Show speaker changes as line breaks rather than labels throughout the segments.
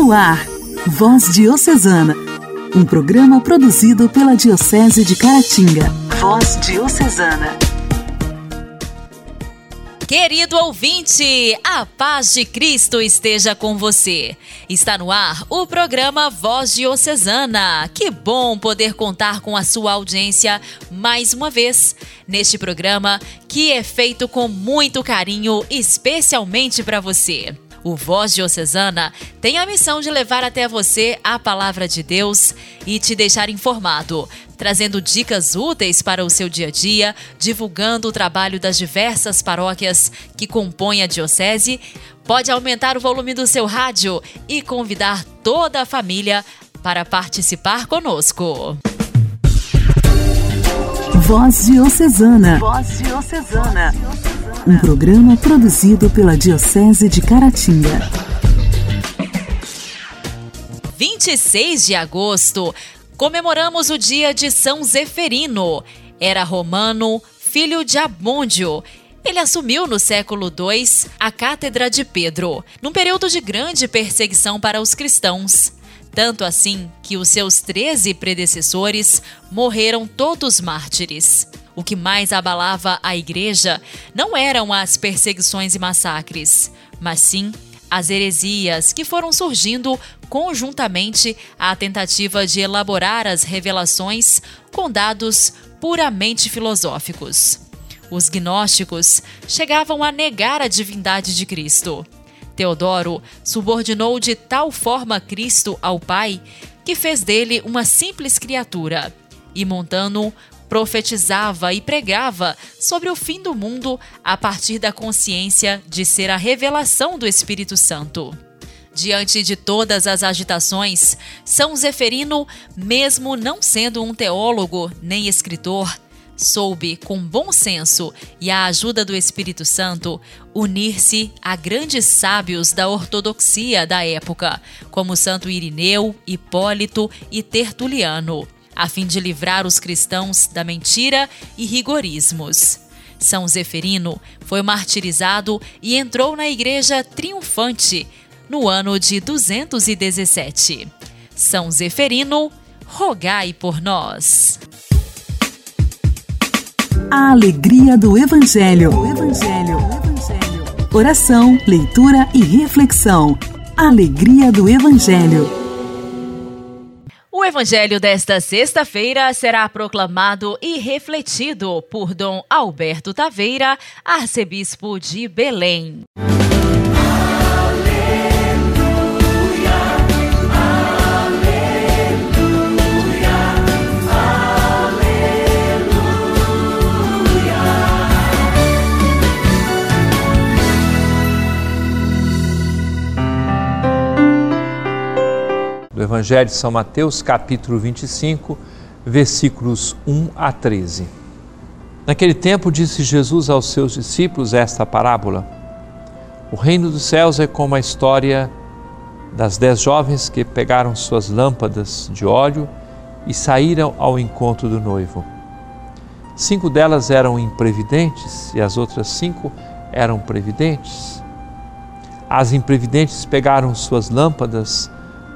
No ar, Voz Diocesana, um programa produzido pela Diocese de Caratinga. Voz Diocesana.
Querido ouvinte, a paz de Cristo esteja com você. Está no ar o programa Voz Diocesana. Que bom poder contar com a sua audiência mais uma vez neste programa que é feito com muito carinho, especialmente para você. O Voz Diocesana tem a missão de levar até você a palavra de Deus e te deixar informado, trazendo dicas úteis para o seu dia a dia, divulgando o trabalho das diversas paróquias que compõem a Diocese. Pode aumentar o volume do seu rádio e convidar toda a família para participar conosco.
Voz Diocesana. Voz Diocesana um programa produzido pela Diocese de Caratinga.
26 de agosto, comemoramos o dia de São Zeferino. Era romano, filho de Abôndio. Ele assumiu no século II a Cátedra de Pedro, num período de grande perseguição para os cristãos. Tanto assim que os seus 13 predecessores morreram todos mártires. O que mais abalava a igreja não eram as perseguições e massacres, mas sim as heresias que foram surgindo conjuntamente à tentativa de elaborar as revelações com dados puramente filosóficos. Os gnósticos chegavam a negar a divindade de Cristo. Teodoro subordinou de tal forma Cristo ao Pai que fez dele uma simples criatura, e Montano profetizava e pregava sobre o fim do mundo a partir da consciência de ser a revelação do Espírito Santo. Diante de todas as agitações, São Zeferino, mesmo não sendo um teólogo nem escritor, soube, com bom senso e a ajuda do Espírito Santo, unir-se a grandes sábios da ortodoxia da época, como Santo Irineu, Hipólito e Tertuliano a fim de livrar os cristãos da mentira e rigorismos. São Zeferino foi martirizado e entrou na igreja triunfante no ano de 217. São Zeferino, rogai por nós.
A alegria do Evangelho. O Evangelho. Evangelho. Oração, leitura e reflexão. Alegria do Evangelho.
O evangelho desta sexta-feira será proclamado e refletido por Dom Alberto Taveira, arcebispo de Belém.
Evangelho de São Mateus, capítulo 25, versículos 1 a 13. Naquele tempo disse Jesus aos seus discípulos esta parábola: O reino dos céus é como a história das dez jovens que pegaram suas lâmpadas de óleo e saíram ao encontro do noivo. Cinco delas eram imprevidentes e as outras cinco eram previdentes. As imprevidentes pegaram suas lâmpadas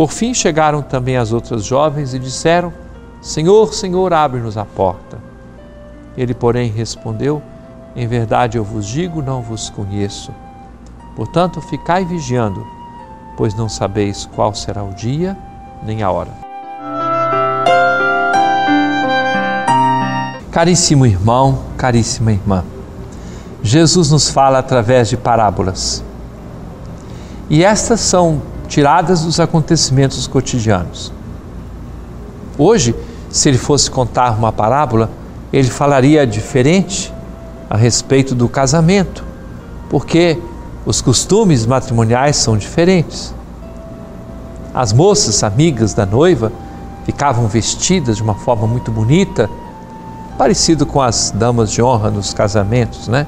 Por fim chegaram também as outras jovens e disseram: Senhor, Senhor, abre-nos a porta. Ele, porém, respondeu: Em verdade eu vos digo, não vos conheço. Portanto, ficai vigiando, pois não sabeis qual será o dia nem a hora. Caríssimo irmão, caríssima irmã, Jesus nos fala através de parábolas. E estas são tiradas dos acontecimentos cotidianos. Hoje, se ele fosse contar uma parábola, ele falaria diferente a respeito do casamento, porque os costumes matrimoniais são diferentes. As moças, amigas da noiva, ficavam vestidas de uma forma muito bonita, parecido com as damas de honra nos casamentos, né?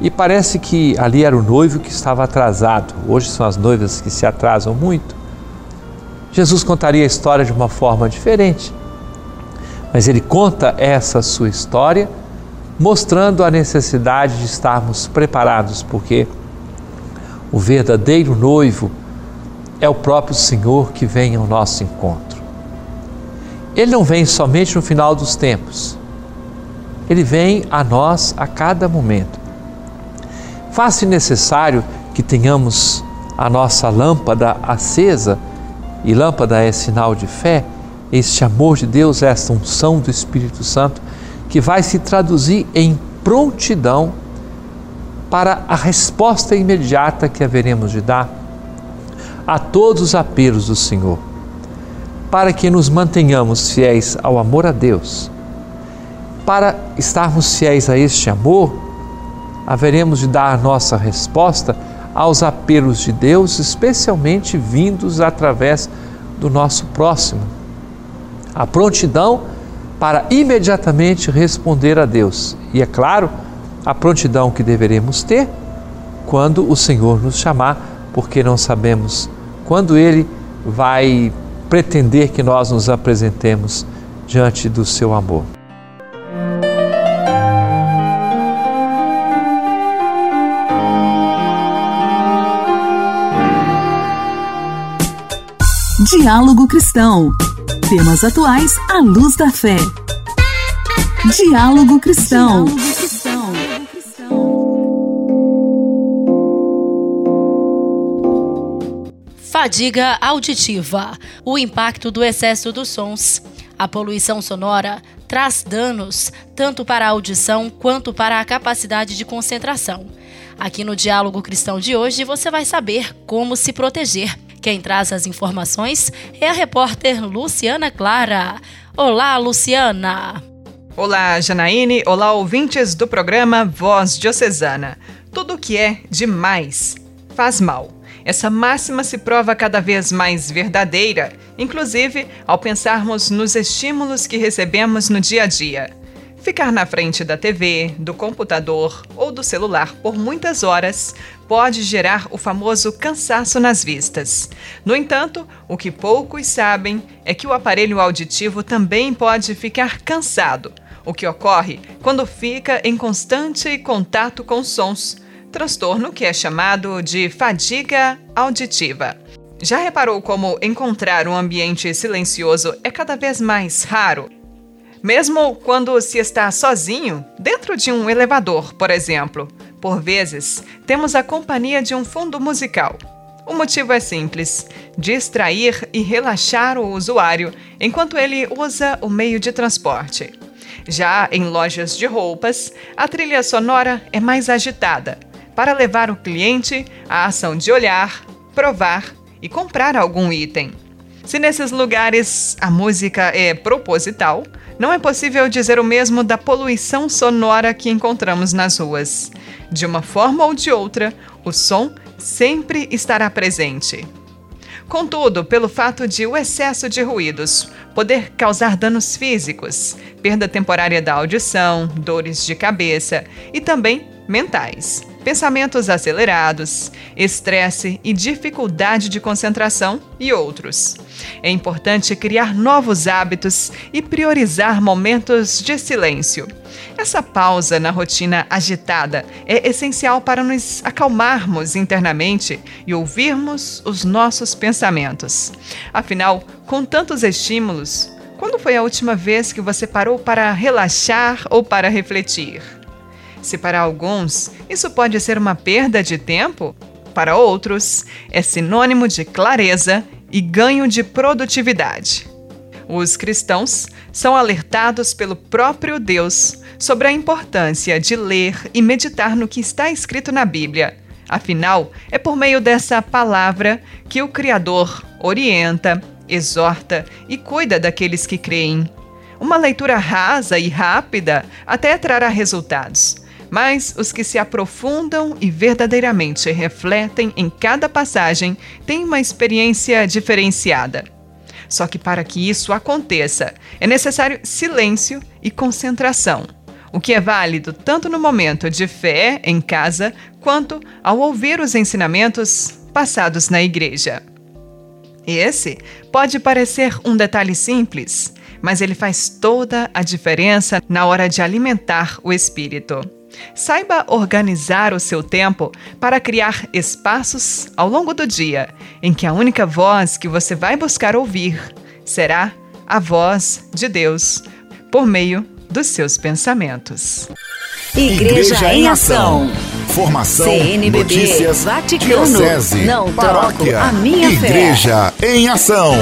E parece que ali era o noivo que estava atrasado. Hoje são as noivas que se atrasam muito. Jesus contaria a história de uma forma diferente. Mas ele conta essa sua história mostrando a necessidade de estarmos preparados, porque o verdadeiro noivo é o próprio Senhor que vem ao nosso encontro. Ele não vem somente no final dos tempos, ele vem a nós a cada momento. Faz-se necessário que tenhamos a nossa lâmpada acesa, e lâmpada é sinal de fé, este amor de Deus, esta unção do Espírito Santo, que vai se traduzir em prontidão para a resposta imediata que haveremos de dar a todos os apelos do Senhor, para que nos mantenhamos fiéis ao amor a Deus. Para estarmos fiéis a este amor, haveremos de dar nossa resposta aos apelos de Deus, especialmente vindos através do nosso próximo. A prontidão para imediatamente responder a Deus. E é claro, a prontidão que deveremos ter quando o Senhor nos chamar, porque não sabemos quando Ele vai pretender que nós nos apresentemos diante do seu amor.
Diálogo Cristão. Temas atuais à luz da fé. Diálogo Cristão.
Fadiga auditiva. O impacto do excesso dos sons. A poluição sonora traz danos tanto para a audição quanto para a capacidade de concentração. Aqui no Diálogo Cristão de hoje você vai saber como se proteger quem traz as informações é a repórter Luciana Clara. Olá, Luciana!
Olá, Janaíne. Olá, ouvintes do programa Voz Diocesana. Tudo que é demais faz mal. Essa máxima se prova cada vez mais verdadeira, inclusive ao pensarmos nos estímulos que recebemos no dia a dia. Ficar na frente da TV, do computador ou do celular por muitas horas pode gerar o famoso cansaço nas vistas. No entanto, o que poucos sabem é que o aparelho auditivo também pode ficar cansado, o que ocorre quando fica em constante contato com sons, transtorno que é chamado de fadiga auditiva. Já reparou como encontrar um ambiente silencioso é cada vez mais raro? Mesmo quando se está sozinho, dentro de um elevador, por exemplo, por vezes temos a companhia de um fundo musical. O motivo é simples: distrair e relaxar o usuário enquanto ele usa o meio de transporte. Já em lojas de roupas, a trilha sonora é mais agitada, para levar o cliente à ação de olhar, provar e comprar algum item. Se nesses lugares a música é proposital, não é possível dizer o mesmo da poluição sonora que encontramos nas ruas. De uma forma ou de outra, o som sempre estará presente. Contudo, pelo fato de o excesso de ruídos poder causar danos físicos, perda temporária da audição, dores de cabeça e também mentais pensamentos acelerados, estresse e dificuldade de concentração e outros. É importante criar novos hábitos e priorizar momentos de silêncio. Essa pausa na rotina agitada é essencial para nos acalmarmos internamente e ouvirmos os nossos pensamentos. Afinal, com tantos estímulos, quando foi a última vez que você parou para relaxar ou para refletir? Se para alguns isso pode ser uma perda de tempo, para outros é sinônimo de clareza e ganho de produtividade. Os cristãos são alertados pelo próprio Deus sobre a importância de ler e meditar no que está escrito na Bíblia. Afinal, é por meio dessa palavra que o Criador orienta, exorta e cuida daqueles que creem. Uma leitura rasa e rápida até trará resultados, mas os que se aprofundam e verdadeiramente refletem em cada passagem têm uma experiência diferenciada. Só que para que isso aconteça, é necessário silêncio e concentração, o que é válido tanto no momento de fé em casa quanto ao ouvir os ensinamentos passados na igreja. Esse pode parecer um detalhe simples, mas ele faz toda a diferença na hora de alimentar o espírito. Saiba organizar o seu tempo para criar espaços ao longo do dia em que a única voz que você vai buscar ouvir será a voz de Deus por meio dos seus pensamentos.
Igreja, Igreja em Ação.
Formação,
CNBB,
notícias,
Vaticano,
diocese,
não
paróquia,
troco a minha
Igreja
fé.
em Ação.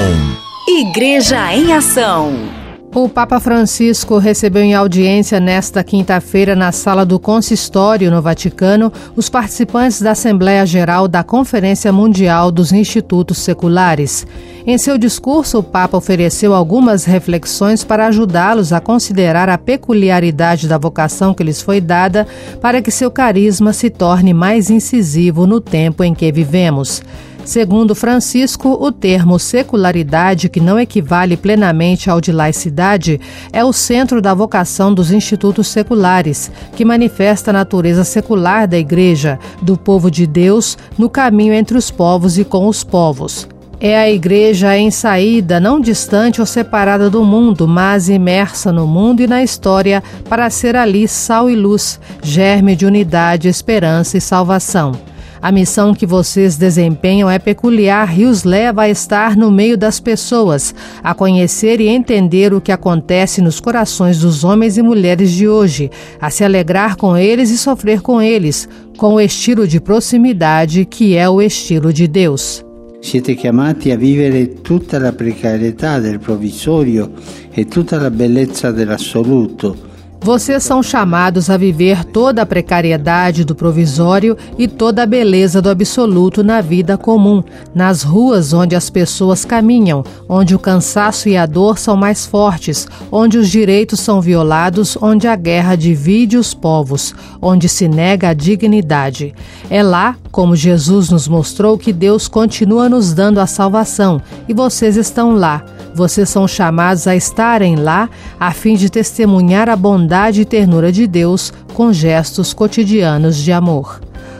Igreja em Ação.
O Papa Francisco recebeu em audiência nesta quinta-feira na sala do Consistório no Vaticano os participantes da Assembleia Geral da Conferência Mundial dos Institutos Seculares. Em seu discurso, o Papa ofereceu algumas reflexões para ajudá-los a considerar a peculiaridade da vocação que lhes foi dada para que seu carisma se torne mais incisivo no tempo em que vivemos. Segundo Francisco, o termo secularidade, que não equivale plenamente ao de laicidade, é o centro da vocação dos institutos seculares, que manifesta a natureza secular da Igreja, do povo de Deus, no caminho entre os povos e com os povos. É a igreja em saída, não distante ou separada do mundo, mas imersa no mundo e na história, para ser ali sal e luz, germe de unidade, esperança e salvação. A missão que vocês desempenham é peculiar e os leva a estar no meio das pessoas, a conhecer e entender o que acontece nos corações dos homens e mulheres de hoje, a se alegrar com eles e sofrer com eles, com o estilo de proximidade que é o estilo de Deus.
Siete chiamati a vivere tutta la precarietà del provvisorio e tutta la bellezza dell'assoluto
vocês são chamados a viver toda a precariedade do provisório e toda a beleza do absoluto na vida comum, nas ruas onde as pessoas caminham, onde o cansaço e a dor são mais fortes, onde os direitos são violados, onde a guerra divide os povos, onde se nega a dignidade. É lá, como Jesus nos mostrou, que Deus continua nos dando a salvação e vocês estão lá. Vocês são chamados a estarem lá a fim de testemunhar a bondade e ternura de Deus com gestos cotidianos de amor.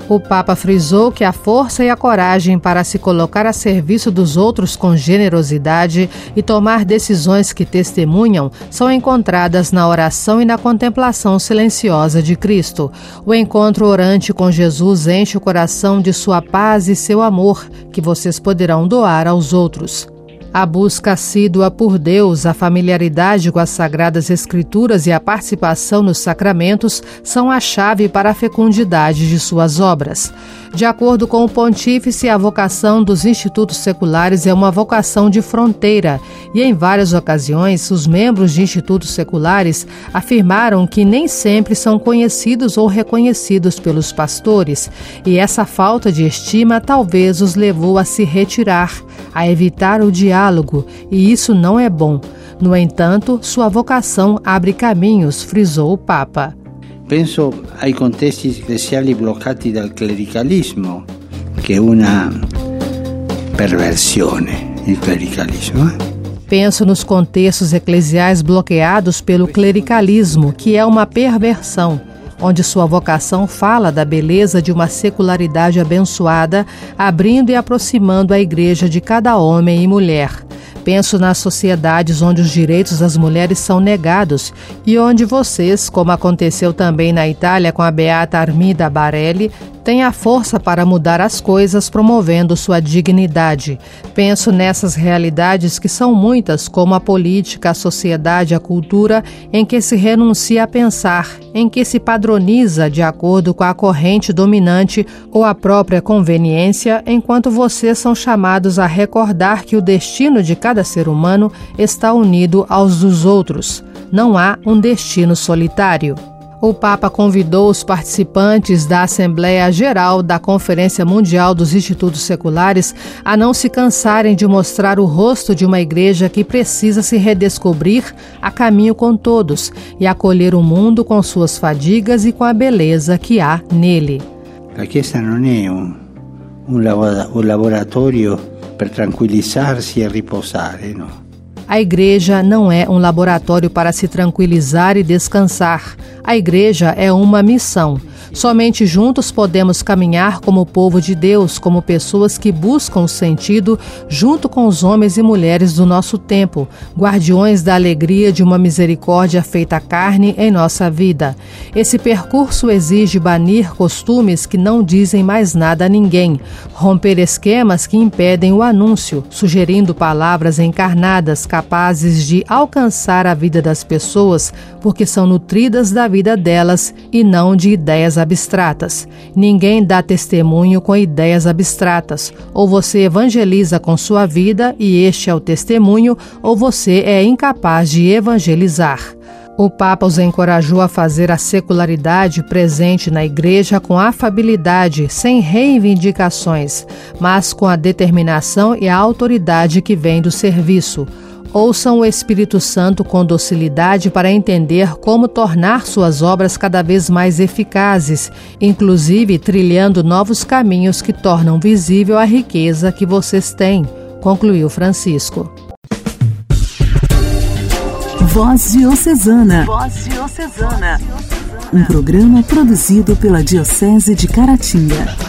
O Papa frisou que a força e a coragem para se colocar a serviço dos outros com generosidade e tomar decisões que testemunham são encontradas na oração e na contemplação silenciosa de Cristo. O encontro orante com Jesus enche o coração de sua paz e seu amor, que vocês poderão doar aos outros. A busca assídua por Deus, a familiaridade com as Sagradas Escrituras e a participação nos sacramentos são a chave para a fecundidade de suas obras. De acordo com o pontífice, a vocação dos institutos seculares é uma vocação de fronteira, e em várias ocasiões os membros de institutos seculares afirmaram que nem sempre são conhecidos ou reconhecidos pelos pastores, e essa falta de estima talvez os levou a se retirar, a evitar o diálogo, e isso não é bom. No entanto, sua vocação abre caminhos, frisou o Papa.
Penso ai contesti ecclesiali bloccati dal clericalismo, che è una perversione il clericalismo. Eh?
Penso nos contextos eclesiais bloqueados pelo clericalismo, que é uma perversão, onde sua vocação fala da beleza de uma secularidade abençoada, abrindo e aproximando a igreja de cada homem e mulher. Penso nas sociedades onde os direitos das mulheres são negados e onde vocês, como aconteceu também na Itália com a beata Armida Barelli, tem a força para mudar as coisas, promovendo sua dignidade. Penso nessas realidades que são muitas, como a política, a sociedade, a cultura, em que se renuncia a pensar, em que se padroniza de acordo com a corrente dominante ou a própria conveniência, enquanto vocês são chamados a recordar que o destino de cada ser humano está unido aos dos outros. Não há um destino solitário o Papa convidou os participantes da Assembleia Geral da Conferência Mundial dos Institutos Seculares a não se cansarem de mostrar o rosto de uma igreja que precisa se redescobrir a caminho com todos e acolher o mundo com suas fadigas e com a beleza que há nele.
A Chiesa não é um, um laboratório para tranquilizar-se e repousar, não?
A igreja não é um laboratório para se tranquilizar e descansar. A igreja é uma missão. Somente juntos podemos caminhar como povo de Deus, como pessoas que buscam o sentido junto com os homens e mulheres do nosso tempo, guardiões da alegria de uma misericórdia feita carne em nossa vida. Esse percurso exige banir costumes que não dizem mais nada a ninguém, romper esquemas que impedem o anúncio, sugerindo palavras encarnadas capazes de alcançar a vida das pessoas, porque são nutridas da vida delas e não de ideias abstratas. Ninguém dá testemunho com ideias abstratas. Ou você evangeliza com sua vida e este é o testemunho, ou você é incapaz de evangelizar. O Papa os encorajou a fazer a secularidade presente na Igreja com afabilidade, sem reivindicações, mas com a determinação e a autoridade que vem do serviço. Ouçam o Espírito Santo com docilidade para entender como tornar suas obras cada vez mais eficazes, inclusive trilhando novos caminhos que tornam visível a riqueza que vocês têm, concluiu Francisco.
Voz Diocesana. Voz Diocesana. Um programa produzido pela Diocese de Caratinga.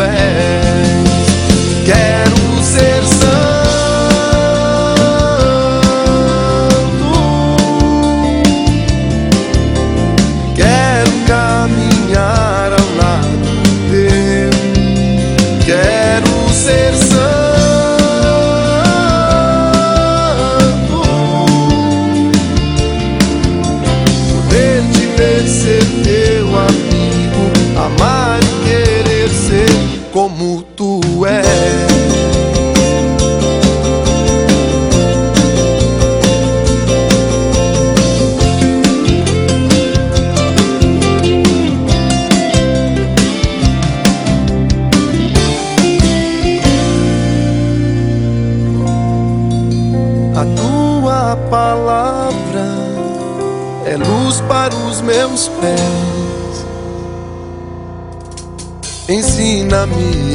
anywhere.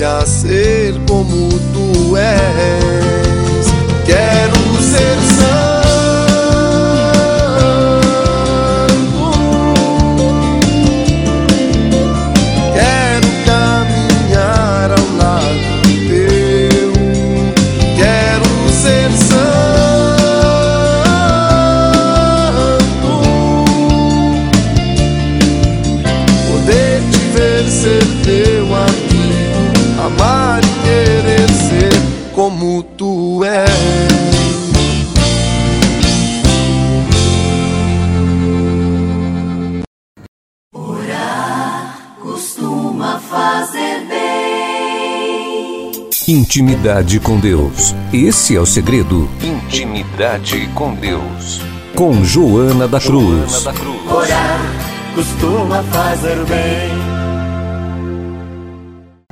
A ser como tu és.
Intimidade com Deus. Esse é o segredo. Intimidade com Deus. Com Joana da Cruz. Joana da Cruz. Orar costuma
fazer bem.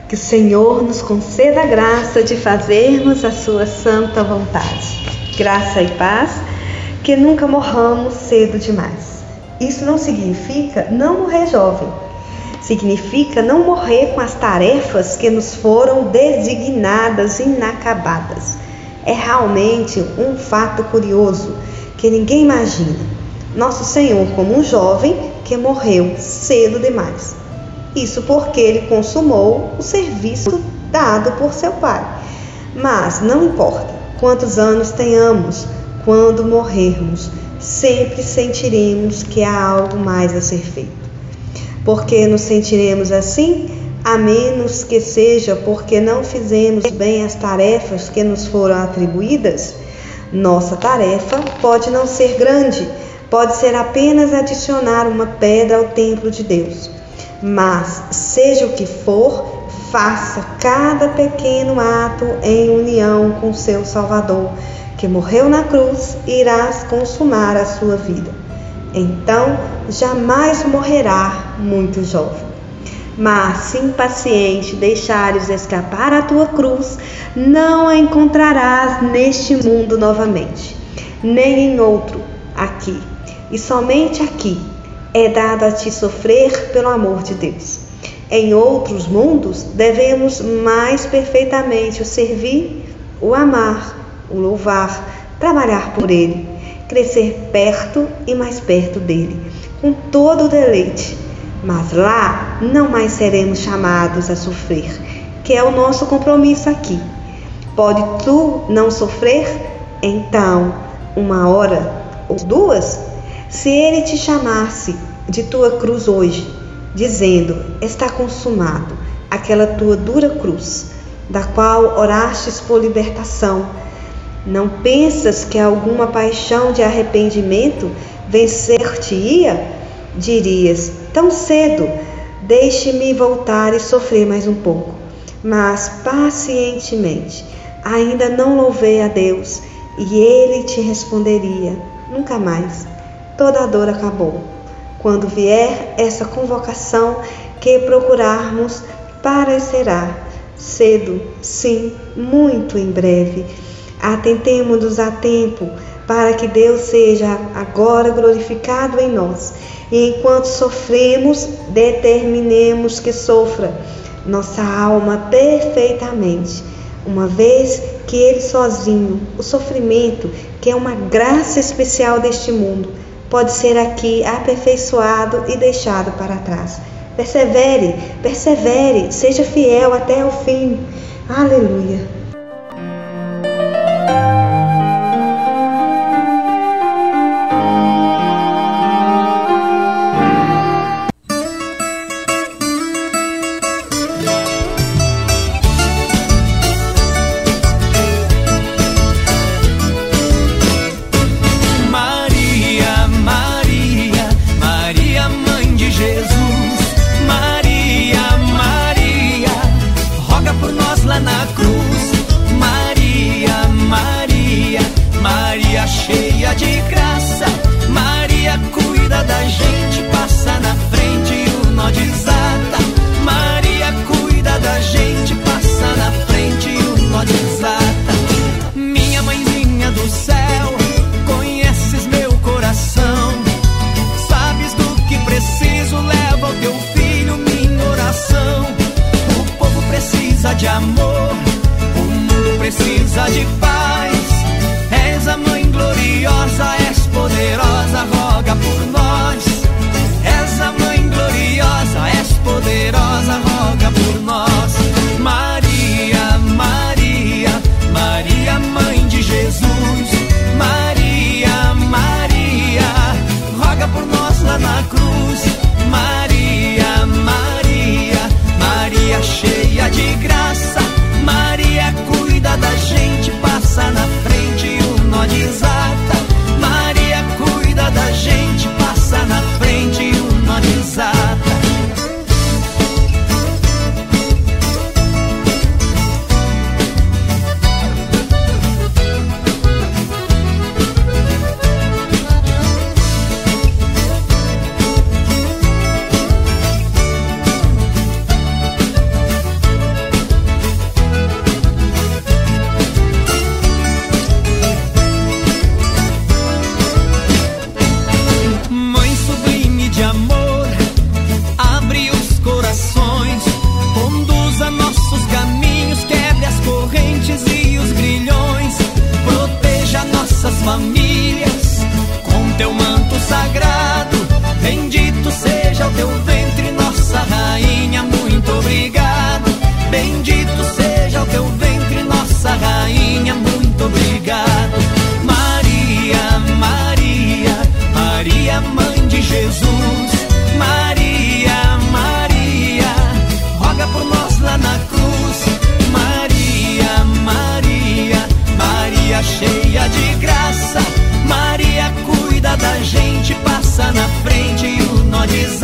Que o Senhor nos conceda a graça de fazermos a sua santa vontade. Graça e paz, que nunca morramos cedo demais. Isso não significa não morrer jovem Significa não morrer com as tarefas que nos foram designadas inacabadas. É realmente um fato curioso que ninguém imagina. Nosso Senhor, como um jovem que morreu cedo demais. Isso porque ele consumou o serviço dado por seu pai. Mas não importa quantos anos tenhamos, quando morrermos, sempre sentiremos que há algo mais a ser feito porque nos sentiremos assim, a menos que seja porque não fizemos bem as tarefas que nos foram atribuídas? Nossa tarefa pode não ser grande, pode ser apenas adicionar uma pedra ao templo de Deus. Mas, seja o que for, faça cada pequeno ato em união com seu Salvador, que morreu na cruz e irás consumar a sua vida então jamais morrerá muito jovem. Mas se impaciente deixares escapar a tua cruz, não a encontrarás neste mundo novamente, nem em outro aqui. E somente aqui é dado a ti sofrer pelo amor de Deus. Em outros mundos devemos mais perfeitamente o servir, o amar, o louvar, trabalhar por ele crescer perto e mais perto dele, com todo o deleite. Mas lá não mais seremos chamados a sofrer, que é o nosso compromisso aqui. Pode tu não sofrer? Então, uma hora ou duas? Se ele te chamasse de tua cruz hoje, dizendo: Está consumado, aquela tua dura cruz, da qual orastes por libertação, não pensas que alguma paixão de arrependimento vencer-te-ia? Dirias, tão cedo, deixe-me voltar e sofrer mais um pouco. Mas pacientemente, ainda não louvei a Deus, e ele te responderia: nunca mais. Toda a dor acabou. Quando vier essa convocação que procurarmos, parecerá cedo, sim, muito em breve Atentemos-nos a tempo para que Deus seja agora glorificado em nós. E enquanto sofremos, determinemos que sofra nossa alma perfeitamente, uma vez que Ele sozinho, o sofrimento, que é uma graça especial deste mundo, pode ser aqui aperfeiçoado e deixado para trás. Persevere, persevere, seja fiel até o fim. Aleluia.
de graça. Famílias com teu manto sagrado. Bendito seja o teu ventre, nossa rainha, muito obrigado. Bendito seja o teu ventre, nossa rainha, muito obrigado. Maria, Maria, Maria, mãe de Jesus. Maria, Maria, roga por nós lá na cruz. Maria, Maria, Maria cheia de graça. Gente, passa na frente e o nó desata.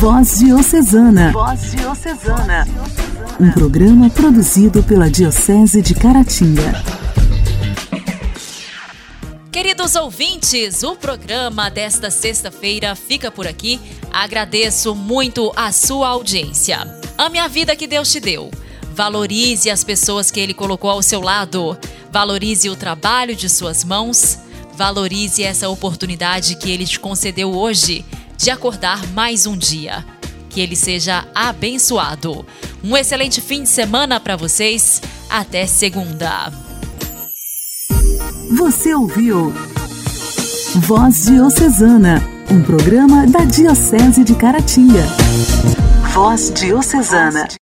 Voz Diocesana. Voz Diocesana. Um programa produzido pela Diocese de Caratinga.
Queridos ouvintes, o programa desta sexta-feira fica por aqui. Agradeço muito a sua audiência. Ame a vida que Deus te deu. Valorize as pessoas que Ele colocou ao seu lado. Valorize o trabalho de suas mãos. Valorize essa oportunidade que Ele te concedeu hoje de acordar mais um dia. Que ele seja abençoado. Um excelente fim de semana para vocês. Até segunda.
Você ouviu Voz Diocesana, um programa da Diocese de Caratinga. Voz Diocesana.